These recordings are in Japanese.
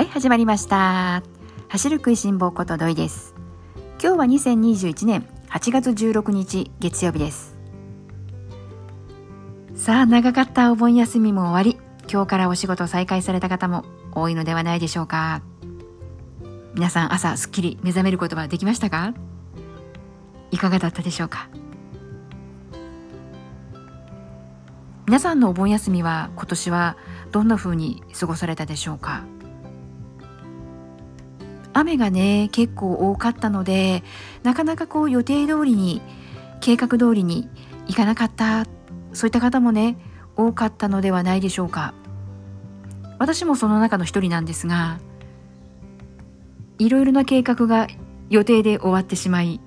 はい始まりました。走る食いしん坊こと土井です。今日は2021年8月16日月曜日です。さあ長かったお盆休みも終わり今日からお仕事再開された方も多いのではないでしょうか。皆さん朝すっきり目覚めることはできましたか？いかがだったでしょうか？皆さんのお盆休みは今年はどんな風に過ごされたでしょうか？雨がね結構多かったのでなかなかこう予定通りに計画通りにいかなかったそういった方もね多かったのではないでしょうか。私もその中の一人なんですがいろいろな計画が予定で終わってしまい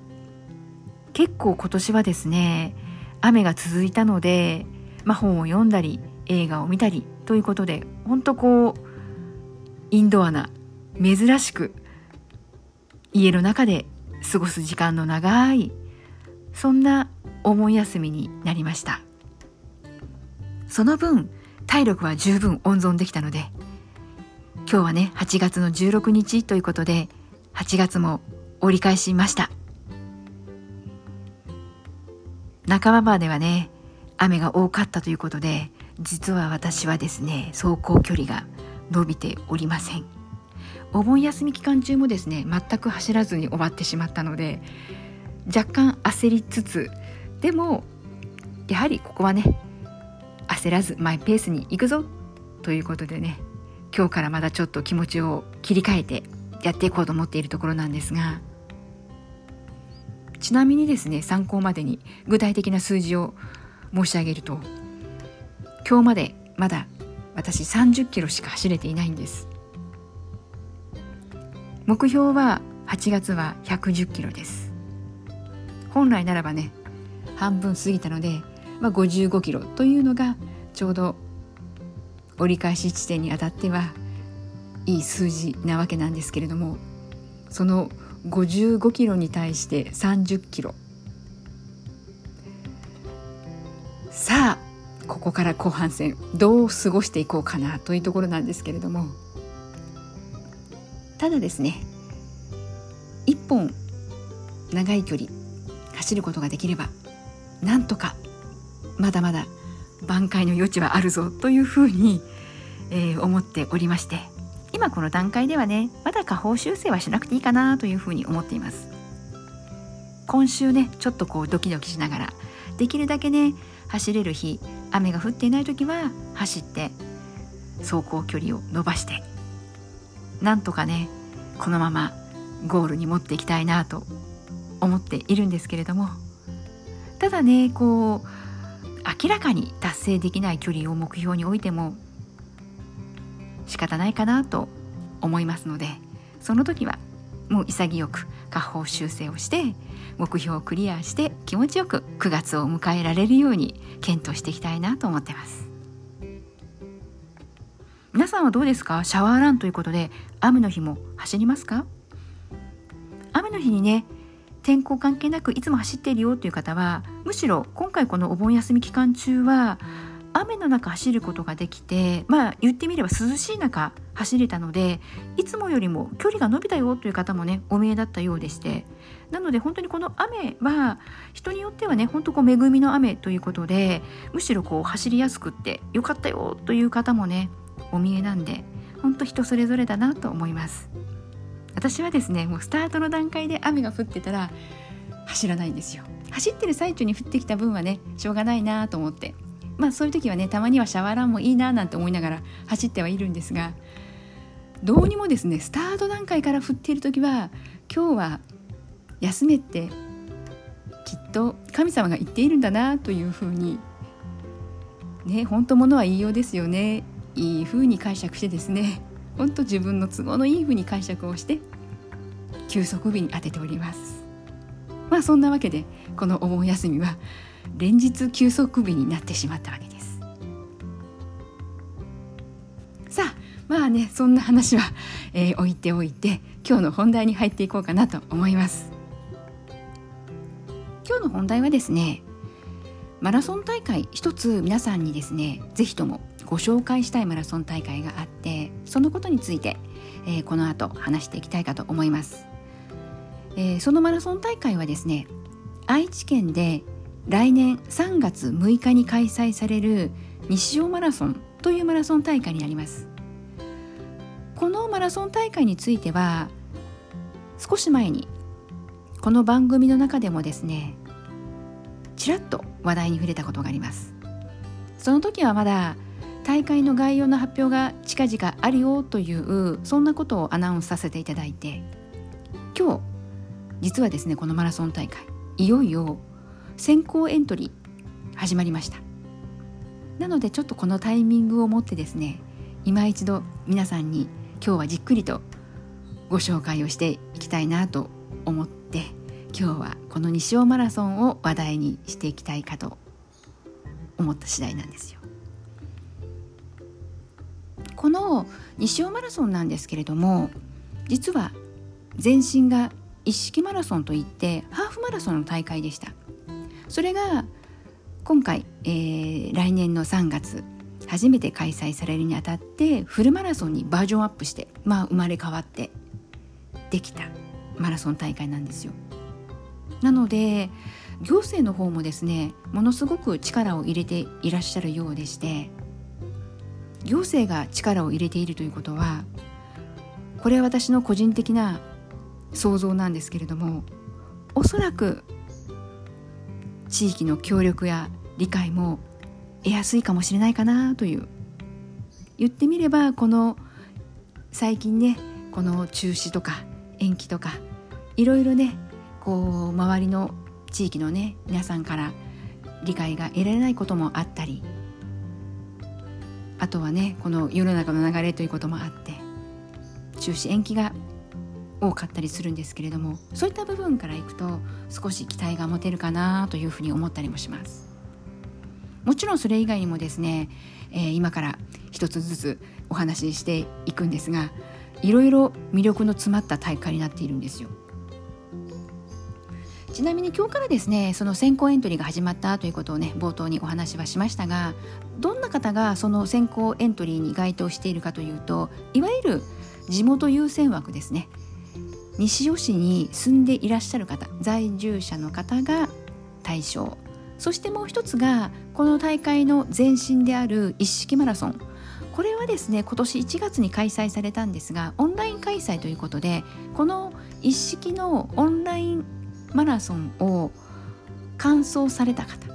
結構今年はですね雨が続いたので、まあ、本を読んだり映画を見たりということで本当こうインドアな珍しく家の中で過ごす時間の長いそんなお盆休みになりました。その分体力は十分温存できたので今日はね8月の16日ということで8月も折り返しました。半ばまではね雨が多かったということで実は私はですね走行距離が伸びておりません。お盆休み期間中もですね全く走らずに終わってしまったので若干焦りつつでもやはりここはね焦らずマイペースに行くぞということでね今日からまだちょっと気持ちを切り替えてやっていこうと思っているところなんですがちなみにですね参考までに具体的な数字を申し上げると今日までまだ私30キロしか走れていないんです。目標は8月は110キロです。本来ならばね半分過ぎたので、まあ、55キロというのがちょうど折り返し地点にあたってはいい数字なわけなんですけれどもその55キロに対して30キロ。さあここから後半戦どう過ごしていこうかなというところなんですけれどもただですね一本長い距離走ることができればなんとかまだまだ挽回の余地はあるぞというふうに、えー、思っておりまして今この段階ではねまだ下方修正はしなくていいかなというふうに思っています。今週ねちょっとこうドキドキしながらできるだけね走れる日雨が降っていない時は走って走行距離を伸ばしてなんとかねこのままゴールに持っていきたいなと思っているんですけれども。ただねこう明らかに達成できない距離を目標に置いても仕方ないかなと思いますのでその時はもう潔く下方修正をして目標をクリアして気持ちよく9月を迎えられるように検討していきたいなと思ってます。皆さんはどうですか？シャワーランということで雨の日も走りますか？雨の日にね天候関係なくいつも走っているよという方はむしろ今回このお盆休み期間中は雨の中走ることができてまあ言ってみれば涼しい中走れたのでいつもよりも距離が伸びたよという方もねお見えだったようでしてなので本当にこの雨は人によってはね本当こう恵みの雨ということでむしろこう走りやすくってよかったよという方もねお見えなんで本当人それぞれだなと思います。私はですねもうスタートの段階で雨が降ってたら走らないんですよ。走ってる最中に降ってきた分はねしょうがないなと思って。まあそういう時はねたまにはシャワーランもいいななんて思いながら走ってはいるんですがどうにもですねスタート段階から降っている時は今日は休めってきっと神様が言っているんだなというふうにね本当ものは言いようですよね。いい風に解釈してですね ほんと自分の都合のいい風に解釈をして休息日に当てております。まあそんなわけでこのお盆休みは連日休息日になってしまったわけです。さあまあねそんな話は、えー、置いておいて今日の本題に入っていこうかなと思います。今日の本題はですねマラソン大会一つ皆さんにですね是非ともご紹介したいマラソン大会があってそのことについて、えー、この後話していきたいかと思います、えー、そのマラソン大会はですね愛知県で来年3月6日に開催される西尾マラソンというマラソン大会になります。このマラソン大会については少し前にこの番組の中でもですねちらっと話題に触れたことがあります。その時はまだ大会の概要の発表が近々あるよというそんなことをアナウンスさせていただいて今日実はですねこのマラソン大会いよいよ先行エントリー始まりましたなのでちょっとこのタイミングをもってですね今一度皆さんに今日はじっくりとご紹介をしていきたいなと思って今日はこの西尾マラソンを話題にしていきたいかと思った次第なんですよ。この西尾マラソンなんですけれども実は前身が一式マラソンといってハーフマラソンの大会でしたそれが今回、えー、来年の3月初めて開催されるにあたってフルマラソンにバージョンアップして、まあ、生まれ変わってできたマラソン大会なんですよ。なので行政の方もですねものすごく力を入れていらっしゃるようでして行政が力を入れているということはこれは私の個人的な想像なんですけれどもおそらく地域の協力や理解も得やすいかもしれないかなという。言ってみればこの最近ねこの中止とか延期とかいろいろねこう周りの地域のね皆さんから理解が得られないこともあったりあとはねこの世の中の流れということもあって中止延期が多かったりするんですけれどもそういった部分からいくと少し期待が持てるかなというふうに思ったりもします。もちろんそれ以外にもですね、えー、今から一つずつお話ししていくんですがいろいろ魅力の詰まった大会になっているんですよ。ちなみに今日からですねその先行エントリーが始まったということをね冒頭にお話はしましたがどんな方がその先行エントリーに該当しているかというといわゆる地元優先枠ですね。西尾市に住んでいらっしゃる方在住者の方が対象。そしてもう一つがこの大会の前身である一式マラソン。これはですね今年1月に開催されたんですがオンライン開催ということでこの一式のオンラインマラソンを完走された方。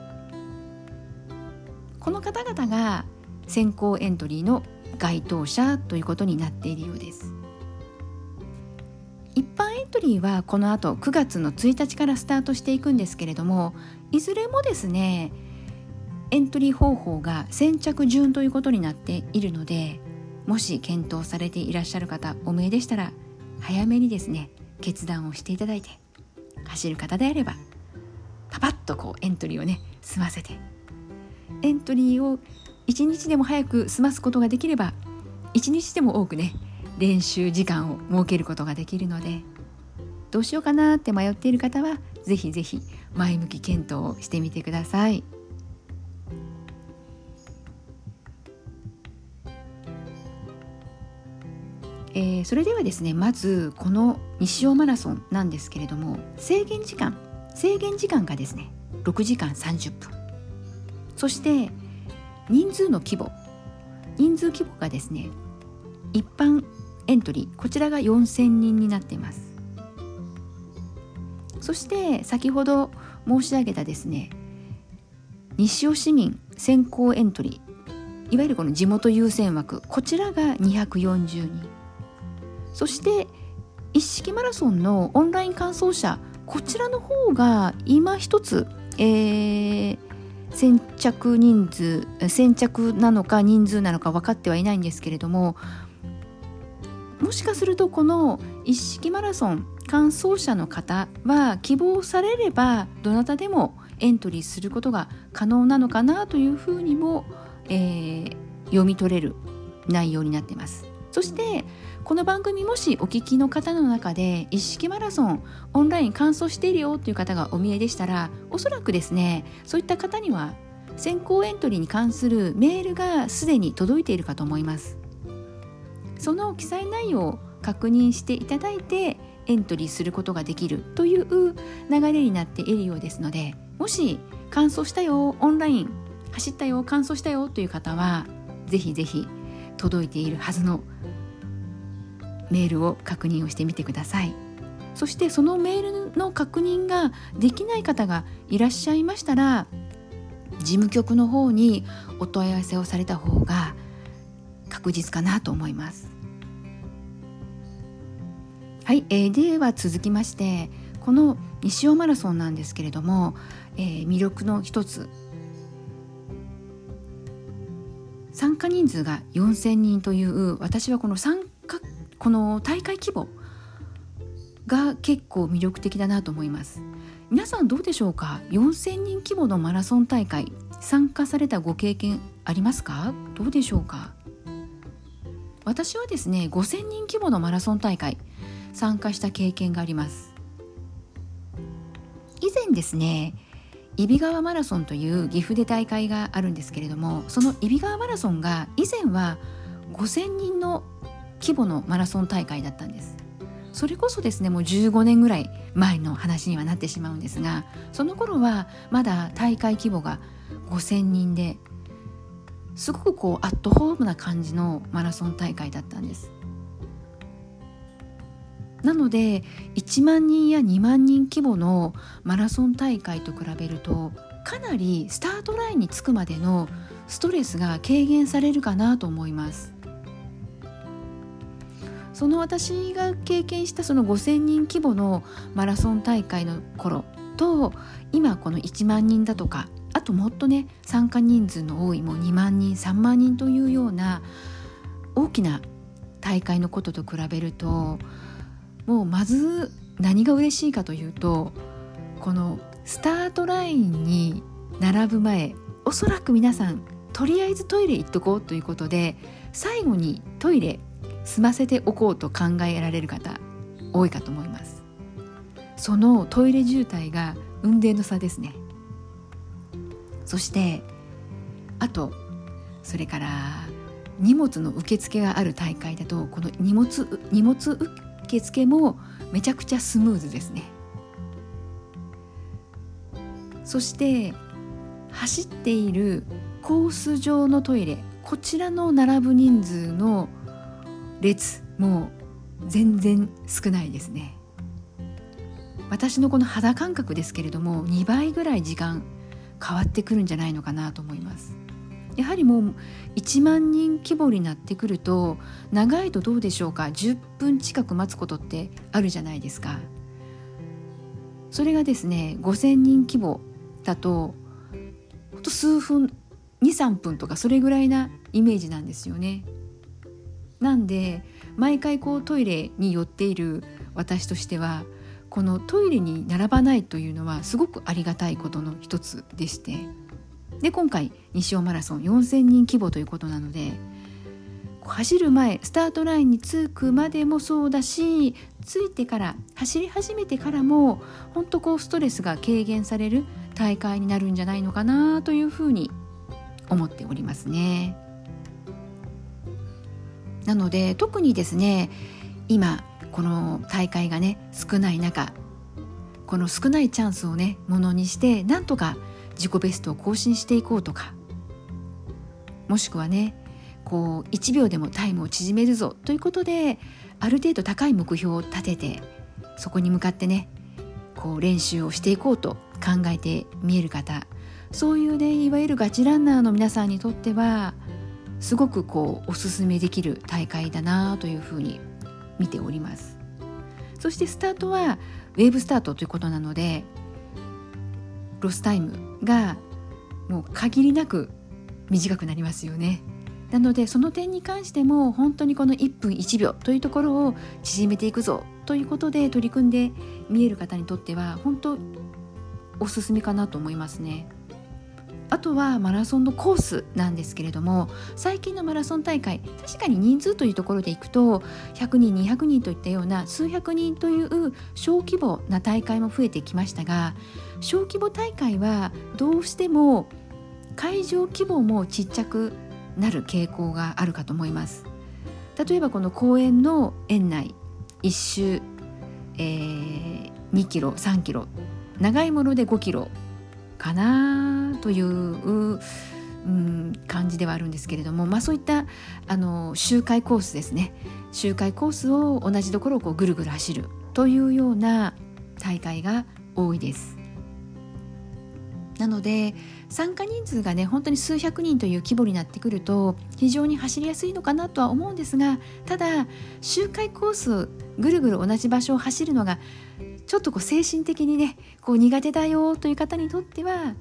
この方々が先行エントリーの該当者ということになっているようです。一般エントリーはこの後9月の1日からスタートしていくんですけれどもいずれもですねエントリー方法が先着順ということになっているのでもし検討されていらっしゃる方お見えでしたら早めにですね決断をしていただいて走る方であればパパッとこうエントリーをね済ませてエントリーを一日でも早く済ますことができれば一日でも多くね練習時間を設けることができるのでどうしようかなって迷っている方は是非是非前向き検討をしてみてください。えー、それではですねまずこの西尾マラソンなんですけれども制限時間制限時間がですね6時間30分。そして人数の規模人数規模がですね一般エントリーこちらが4000人になっています。そして先ほど申し上げたですね西尾市民先行エントリーいわゆるこの地元優先枠こちらが240人。そして一式マラソンのオンライン完走者こちらの方が今一つ、えー、先着人数先着なのか人数なのか分かってはいないんですけれどももしかするとこの一式マラソン完走者の方は希望されればどなたでもエントリーすることが可能なのかなというふうにも、えー、読み取れる内容になっています。そしてこの番組もしお聞きの方の中で一式マラソンオンライン完走しているよという方がお見えでしたらおそらくですねそういった方には先行エントリーに関するメールがすでに届いているかと思います。その記載内容を確認していただいてエントリーすることができるという流れになっているようですのでもし完走したよオンライン走ったよ完走したよという方はぜひぜひ届いているはずのメールを確認をしてみてください。そしてそのメールの確認ができない方がいらっしゃいましたら事務局の方にお問い合わせをされた方が確実かなと思います。はい、えー、では続きましてこの西尾マラソンなんですけれども、えー、魅力の一つ参加人数が4,000人という私はこの参加この大会規模が結構魅力的だなと思います。皆さんどうでしょうか？4,000人規模のマラソン大会参加されたご経験ありますか？どうでしょうか？私はですね5,000人規模のマラソン大会参加した経験があります。以前ですね揖斐川マラソンという岐阜で大会があるんですけれどもその揖斐川マラソンが以前は5,000人の規模のマラソン大会だったんです。それこそですねもう15年ぐらい前の話にはなってしまうんですがその頃はまだ大会規模が5,000人ですごくこうアットホームな感じのマラソン大会だったんです。なので1万人や2万人規模のマラソン大会と比べるとかなりスタートラインにつくまでのストレスが軽減されるかなと思います。その私が経験したその5,000人規模のマラソン大会の頃と今この1万人だとかあともっとね参加人数の多いもう2万人3万人というような大きな大会のことと比べるともうまず何が嬉しいかというとこのスタートラインに並ぶ前おそらく皆さんとりあえずトイレ行っとこうということで最後にトイレ済ませておこうと考えられる方多いかと思います。そのトイレ渋滞が運転の差ですね。そしてあとそれから荷物の受付がある大会だとこの荷物荷物受付もめちゃくちゃスムーズですね。そして走っているコース上のトイレこちらの並ぶ人数の列も全然少ないですね。私のこの肌感覚ですけれども2倍ぐらい時間変わってくるんじゃないのかなと思います。やはりもう1万人規模になってくると長いとどうでしょうか？10分近く待つことってあるじゃないですか。それがですね5,000人規模だとほんと数分23分とかそれぐらいなイメージなんですよね。なんで毎回こうトイレに寄っている私としてはこのトイレに並ばないというのはすごくありがたいことの一つでして。で今回西尾マラソン4,000人規模ということなので走る前スタートラインに着くまでもそうだし着いてから走り始めてからも本当こうストレスが軽減される大会になるんじゃないのかなというふうに思っておりますね。なので特にですね今この大会がね少ない中この少ないチャンスをねものにしてなんとか自己ベストを更新していこうとか。もしくはねこう1秒でもタイムを縮めるぞということである程度高い目標を立ててそこに向かってねこう練習をしていこうと考えて見える方そういうねいわゆるガチランナーの皆さんにとってはすごくこうおすすめできる大会だなというふうに見ております。そしてスタートはウェーブスタートということなのでロスタイムがもう限りなく短くなりますよね。なのでその点に関しても本当にこの1分1秒というところを縮めていくぞということで取り組んで見える方にとっては本当おすすめかなと思いますね。あとはマラソンのコースなんですけれども最近のマラソン大会確かに人数というところでいくと100人200人といったような数百人という小規模な大会も増えてきましたが小規模大会はどうしても会場規模もちっちゃくなる傾向があるかと思います。例えばこの公園の園内1周、えー、2キロ3キロ長いもので5キロかなという、うん、感じではあるんですけれども、まあ、そういったあの周回コースですね周回コースを同じところをこうぐるぐる走るというような大会が多いです。なので参加人数がね本当に数百人という規模になってくると非常に走りやすいのかなとは思うんですがただ周回コースぐるぐる同じ場所を走るのがちょっとこう精神的にねこう苦手だよという方にとっては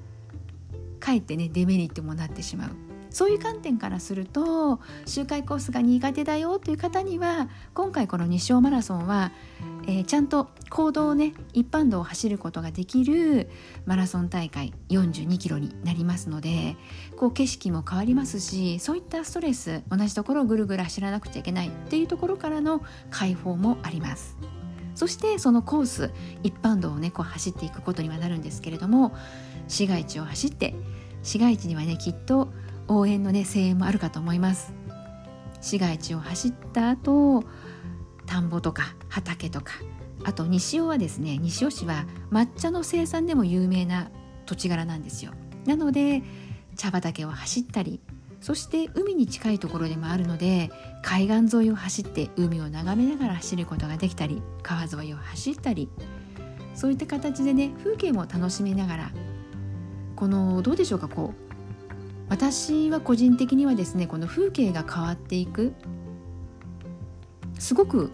かえってねデメリットもなってしまうそういう観点からすると周回コースが苦手だよという方には今回この日照マラソンは、えー、ちゃんと行動をね一般道を走ることができるマラソン大会42キロになりますのでこう景色も変わりますしそういったストレス同じところをぐるぐる走らなくちゃいけないっていうところからの解放もあります。そしてそのコース一般道をねこう走っていくことにはなるんですけれども市街地を走って市街地にはねきっと応援のね声援もあるかと思います。市街地を走った後田んぼとか畑とかあと西尾はですね西尾市は抹茶の生産でも有名な土地柄なんですよ。なので茶畑を走ったりそして海に近いところでもあるので海岸沿いを走って海を眺めながら走ることができたり川沿いを走ったりそういった形でね風景も楽しみながらこのどうでしょうかこう私は個人的にはですねこの風景が変わっていくすごく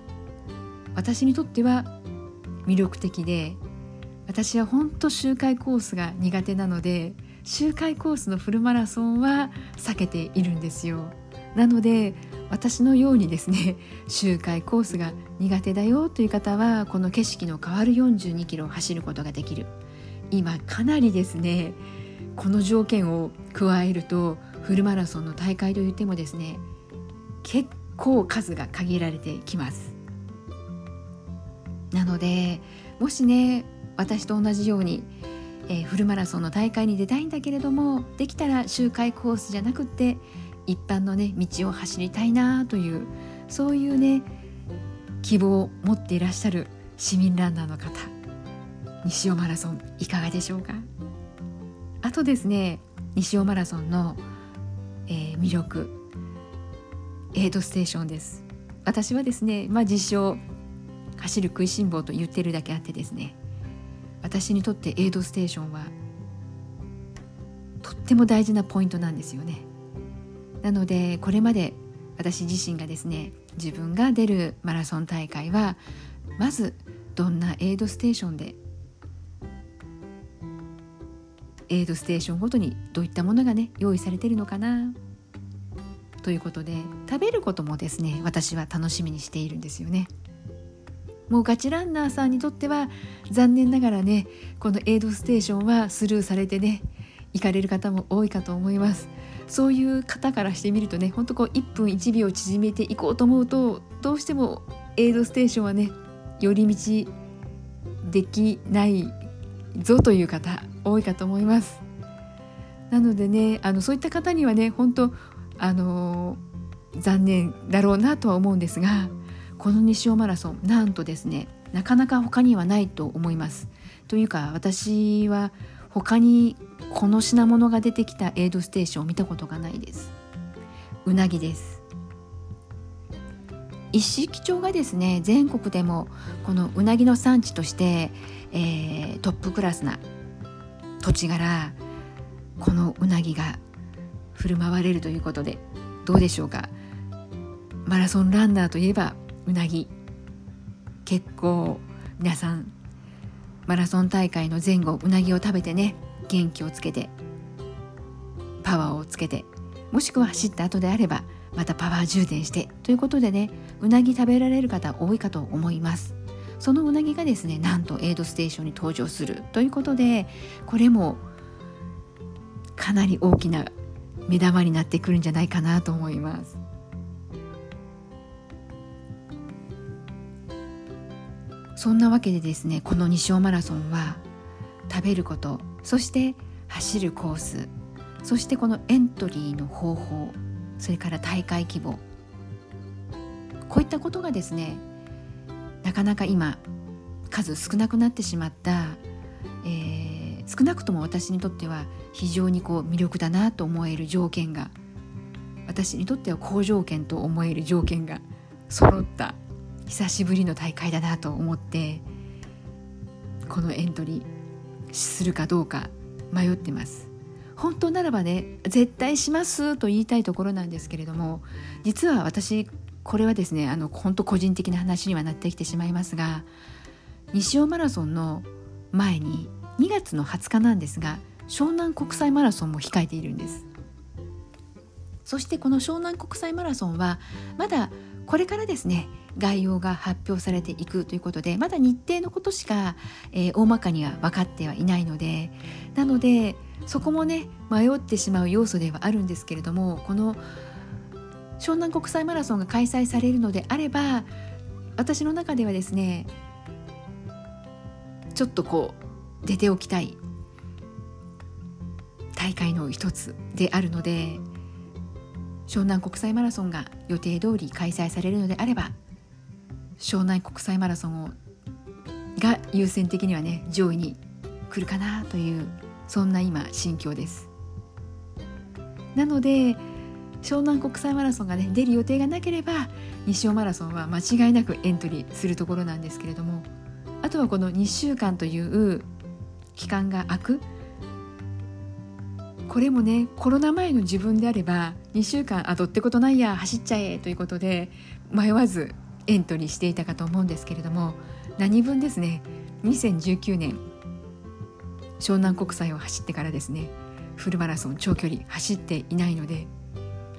私にとっては魅力的で私は本当周回コースが苦手なので周回コースのフルマラソンは避けているんですよ。なので私のようにですね 周回コースが苦手だよという方はこの景色の変わる42キロを走ることができる。今かなりですねこの条件を加えるとフルマラソンの大会といってもですね結構数が限られてきます。なのでもしね私と同じように、えー、フルマラソンの大会に出たいんだけれどもできたら周回コースじゃなくって一般のね道を走りたいなというそういうね希望を持っていらっしゃる市民ランナーの方西尾マラソンいかがでしょうか？あとですね西尾マラソンの、えー、魅力エイドステーションです。私はですねまあ自称走る食いしん坊と言ってるだけあってですね私にとってエイドステーションはとっても大事なポイントなんですよねなのでこれまで私自身がですね自分が出るマラソン大会はまずどんなエイドステーションでエイドステーションごとにどういったものがね用意されてるのかなということで食べることもですね私は楽しみにしているんですよね。もうガチランナーさんにとっては残念ながらねこのエイドステーションはスルーされてね行かれる方も多いかと思います。そういう方からしてみるとねほんとこう1分1秒縮めていこうと思うとどうしてもエイドステーションはね寄り道できないぞという方多いかと思います。なのでねあのそういった方にはね本当あの残念だろうなとは思うんですがこの西尾マラソンなんとですねなかなか他にはないと思います。というか私は他にこの品物が出てきたエイドステーションを見たことがないです。うなぎです。一式町がですね全国でもこのうなぎの産地として、えー、トップクラスな土地柄このうなぎが振る舞われるということでどうでしょうか。マラソンランナーといえばうなぎ。結構皆さんマラソン大会の前後うなぎを食べてね元気をつけてパワーをつけてもしくは走った後であればまたパワー充電してということでねうなぎ食べられる方多いかと思います。そのうなぎがですねなんとエイドステーションに登場する。ということでこれもかなり大きな目玉になってくるんじゃないかなと思います。そんなわけでですねこの西尾マラソンは食べることそして走るコースそしてこのエントリーの方法それから大会規模こういったことがですねなかなか今数少なくなってしまった、えー、少なくとも私にとっては非常にこう魅力だなと思える条件が私にとっては好条件と思える条件が揃った久しぶりの大会だなと思ってこのエントリーするかどうか迷ってます。本当ならばね絶対しますと言いたいところなんですけれども実は私これはですねあの本当個人的な話にはなってきてしまいますが西尾マラソンの前に2月の20日なんですが湘南国際マラソンも控えているんです。そしてこの湘南国際マラソンはまだこれからですね概要が発表されていくということでまだ日程のことしか、えー、大まかには分かってはいないのでなのでそこもね迷ってしまう要素ではあるんですけれどもこの湘南国際マラソンが開催されるのであれば私の中ではですねちょっとこう出ておきたい大会の一つであるので湘南国際マラソンが予定通り開催されるのであれば湘南国際マラソンをが優先的にはね上位に来るかなというそんな今心境です。なので湘南国際マラソンがね出る予定がなければ西尾マラソンは間違いなくエントリーするところなんですけれどもあとはこの2週間という期間が空く。これもねコロナ前の自分であれば2週間あどってことないや走っちゃえということで迷わずエントリーしていたかと思うんですけれども何分ですね2019年湘南国際を走ってからですねフルマラソン長距離走っていないので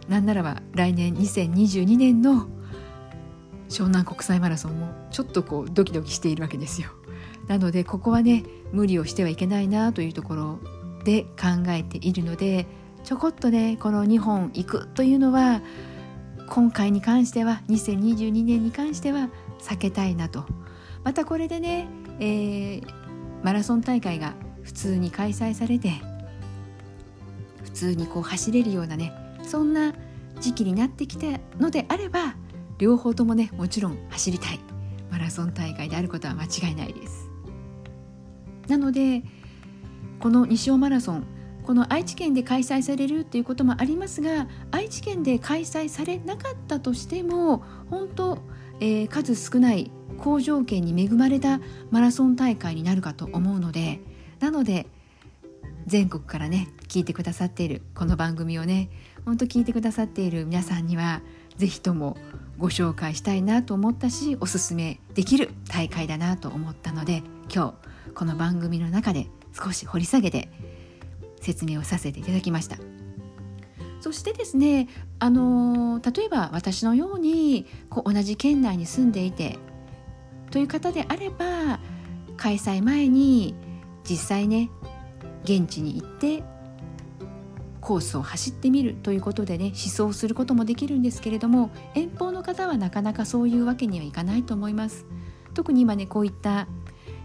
なんならば来年2022年の湘南国際マラソンもちょっとこうドキドキしているわけですよ。なのでここはね無理をしてはいけないなというところで考えているのでちょこっとねこの2本行くというのは今回に関しては2022年に関しては避けたいなと。またこれでね、えー、マラソン大会が普通に開催されて普通にこう走れるようなねそんな時期になってきたのであれば両方ともねもちろん走りたい。マラソン大会であることは間違いないです。なのでこの西尾マラソンこの愛知県で開催されるということもありますが愛知県で開催されなかったとしても本当、えー、数少ない好条件に恵まれたマラソン大会になるかと思うのでなので全国からね聞いてくださっているこの番組をね本当聞いてくださっている皆さんには是非ともご紹介したいなと思ったしおすすめできる大会だなと思ったので今日この番組の中で少し掘り下げて説明をさせていただきました。そしてですねあの例えば私のようにこう同じ県内に住んでいてという方であれば開催前に実際ね現地に行ってコースを走ってみるということでね思想することもできるんですけれども遠方の方はなかなかそういうわけにはいかないと思います。特に今ねこういった、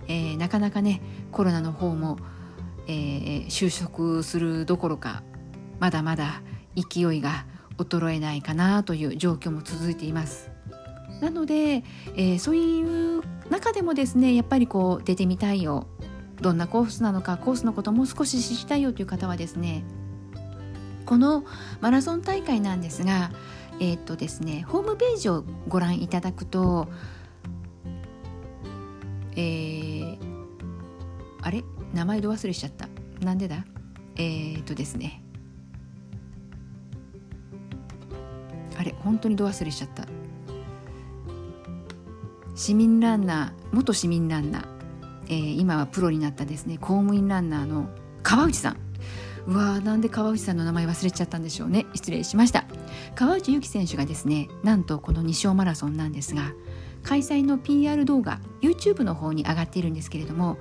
えー、なかなかねコロナの方も、えー、収束するどころかまだまだ勢いが衰えないかなという状況も続いています。なので、えー、そういう中でもですねやっぱりこう出てみたいよ。どんなコースなのかコースのこともう少し知りたいよという方はですねこのマラソン大会なんですがえっ、とですねホームページをご覧いただくとえー、あれ？名前ど忘れしちゃった。なんでだ？えっ、とですね。あれ本当にど忘れしちゃった。市民ランナー元市民ランナー、えー、今はプロになったですね。公務員ランナーの川内さん。うわーなんで川内さんの名前忘れちゃったんでしょうね。失礼しました。川内優輝選手がですねなんとこの西尾マラソンなんですが開催の PR 動画 YouTube の方に上がっているんですけれども、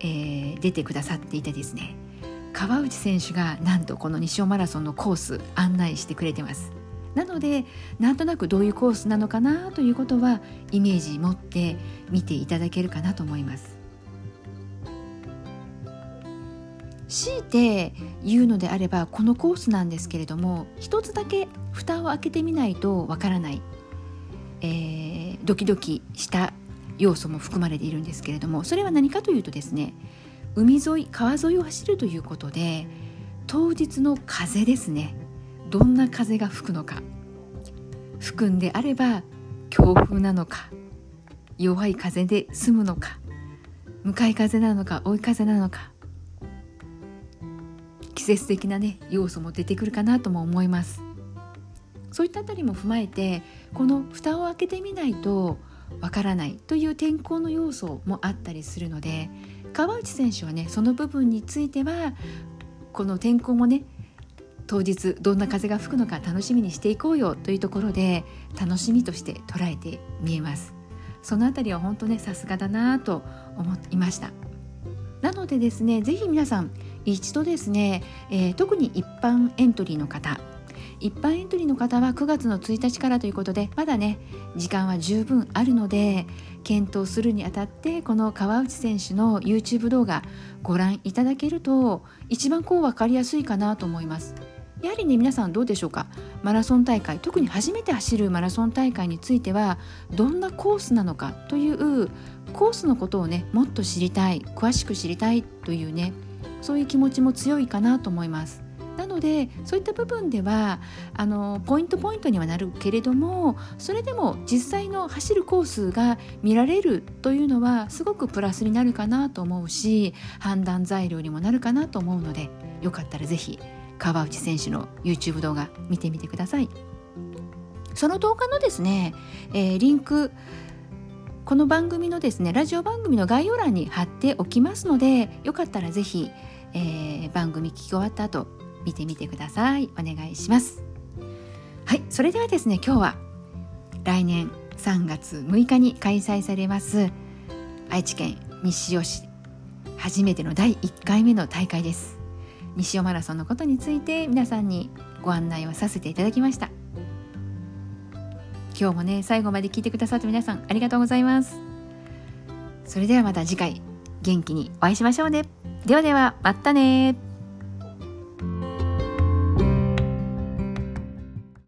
えー、出てくださっていてですね川内選手がなんとこの西尾マラソンのコース案内してくれてます。なのでなんとなくどういうコースなのかなということはイメージ持って見ていただけるかなと思います。強いて言うのであればこのコースなんですけれども一つだけ蓋を開けてみないとわからない、えー、ドキドキした要素も含まれているんですけれどもそれは何かというとですね海沿い川沿いを走るということで当日の風ですねどんな風が吹くのか吹くんであれば強風なのか弱い風で済むのか向かい風なのか追い風なのか季節的なね要素も出てくるかなとも思います。そういったあたりも踏まえてこの蓋を開けてみないとわからないという天候の要素もあったりするので川内選手はねその部分についてはこの天候もね当日どんな風が吹くのか楽しみにしていこうよというところで楽しみとして捉えて見えます。そのあたりは本当ねさすがだなと思いました。なのでですねぜひ皆さん一度ですね、えー、特に一般エントリーの方一般エントリーの方は9月の1日からということでまだね時間は十分あるので検討するにあたってこの川内選手の YouTube 動画ご覧いただけると一番こう分かりやすいかなと思います。やはりね皆さんどうでしょうか？マラソン大会特に初めて走るマラソン大会についてはどんなコースなのか？というコースのことをねもっと知りたい詳しく知りたいというねそういう気持ちも強いかなと思います。なのでそういった部分ではあのポイントポイントにはなるけれどもそれでも実際の走るコースが見られるというのはすごくプラスになるかなと思うし判断材料にもなるかなと思うのでよかったら是非川内選手の YouTube 動画見てみてください。その動画のですね、えー、リンクこの番組のですねラジオ番組の概要欄に貼っておきますのでよかったら是非、えー、番組聞き終わった後見てみてください。お願いします。はいそれではですね今日は来年3月6日に開催されます愛知県西尾市初めての第1回目の大会です。西尾マラソンのことについて皆さんにご案内をさせていただきました。今日もね最後まで聞いてくださって皆さんありがとうございます。それではまた次回元気にお会いしましょうね。ではではまたね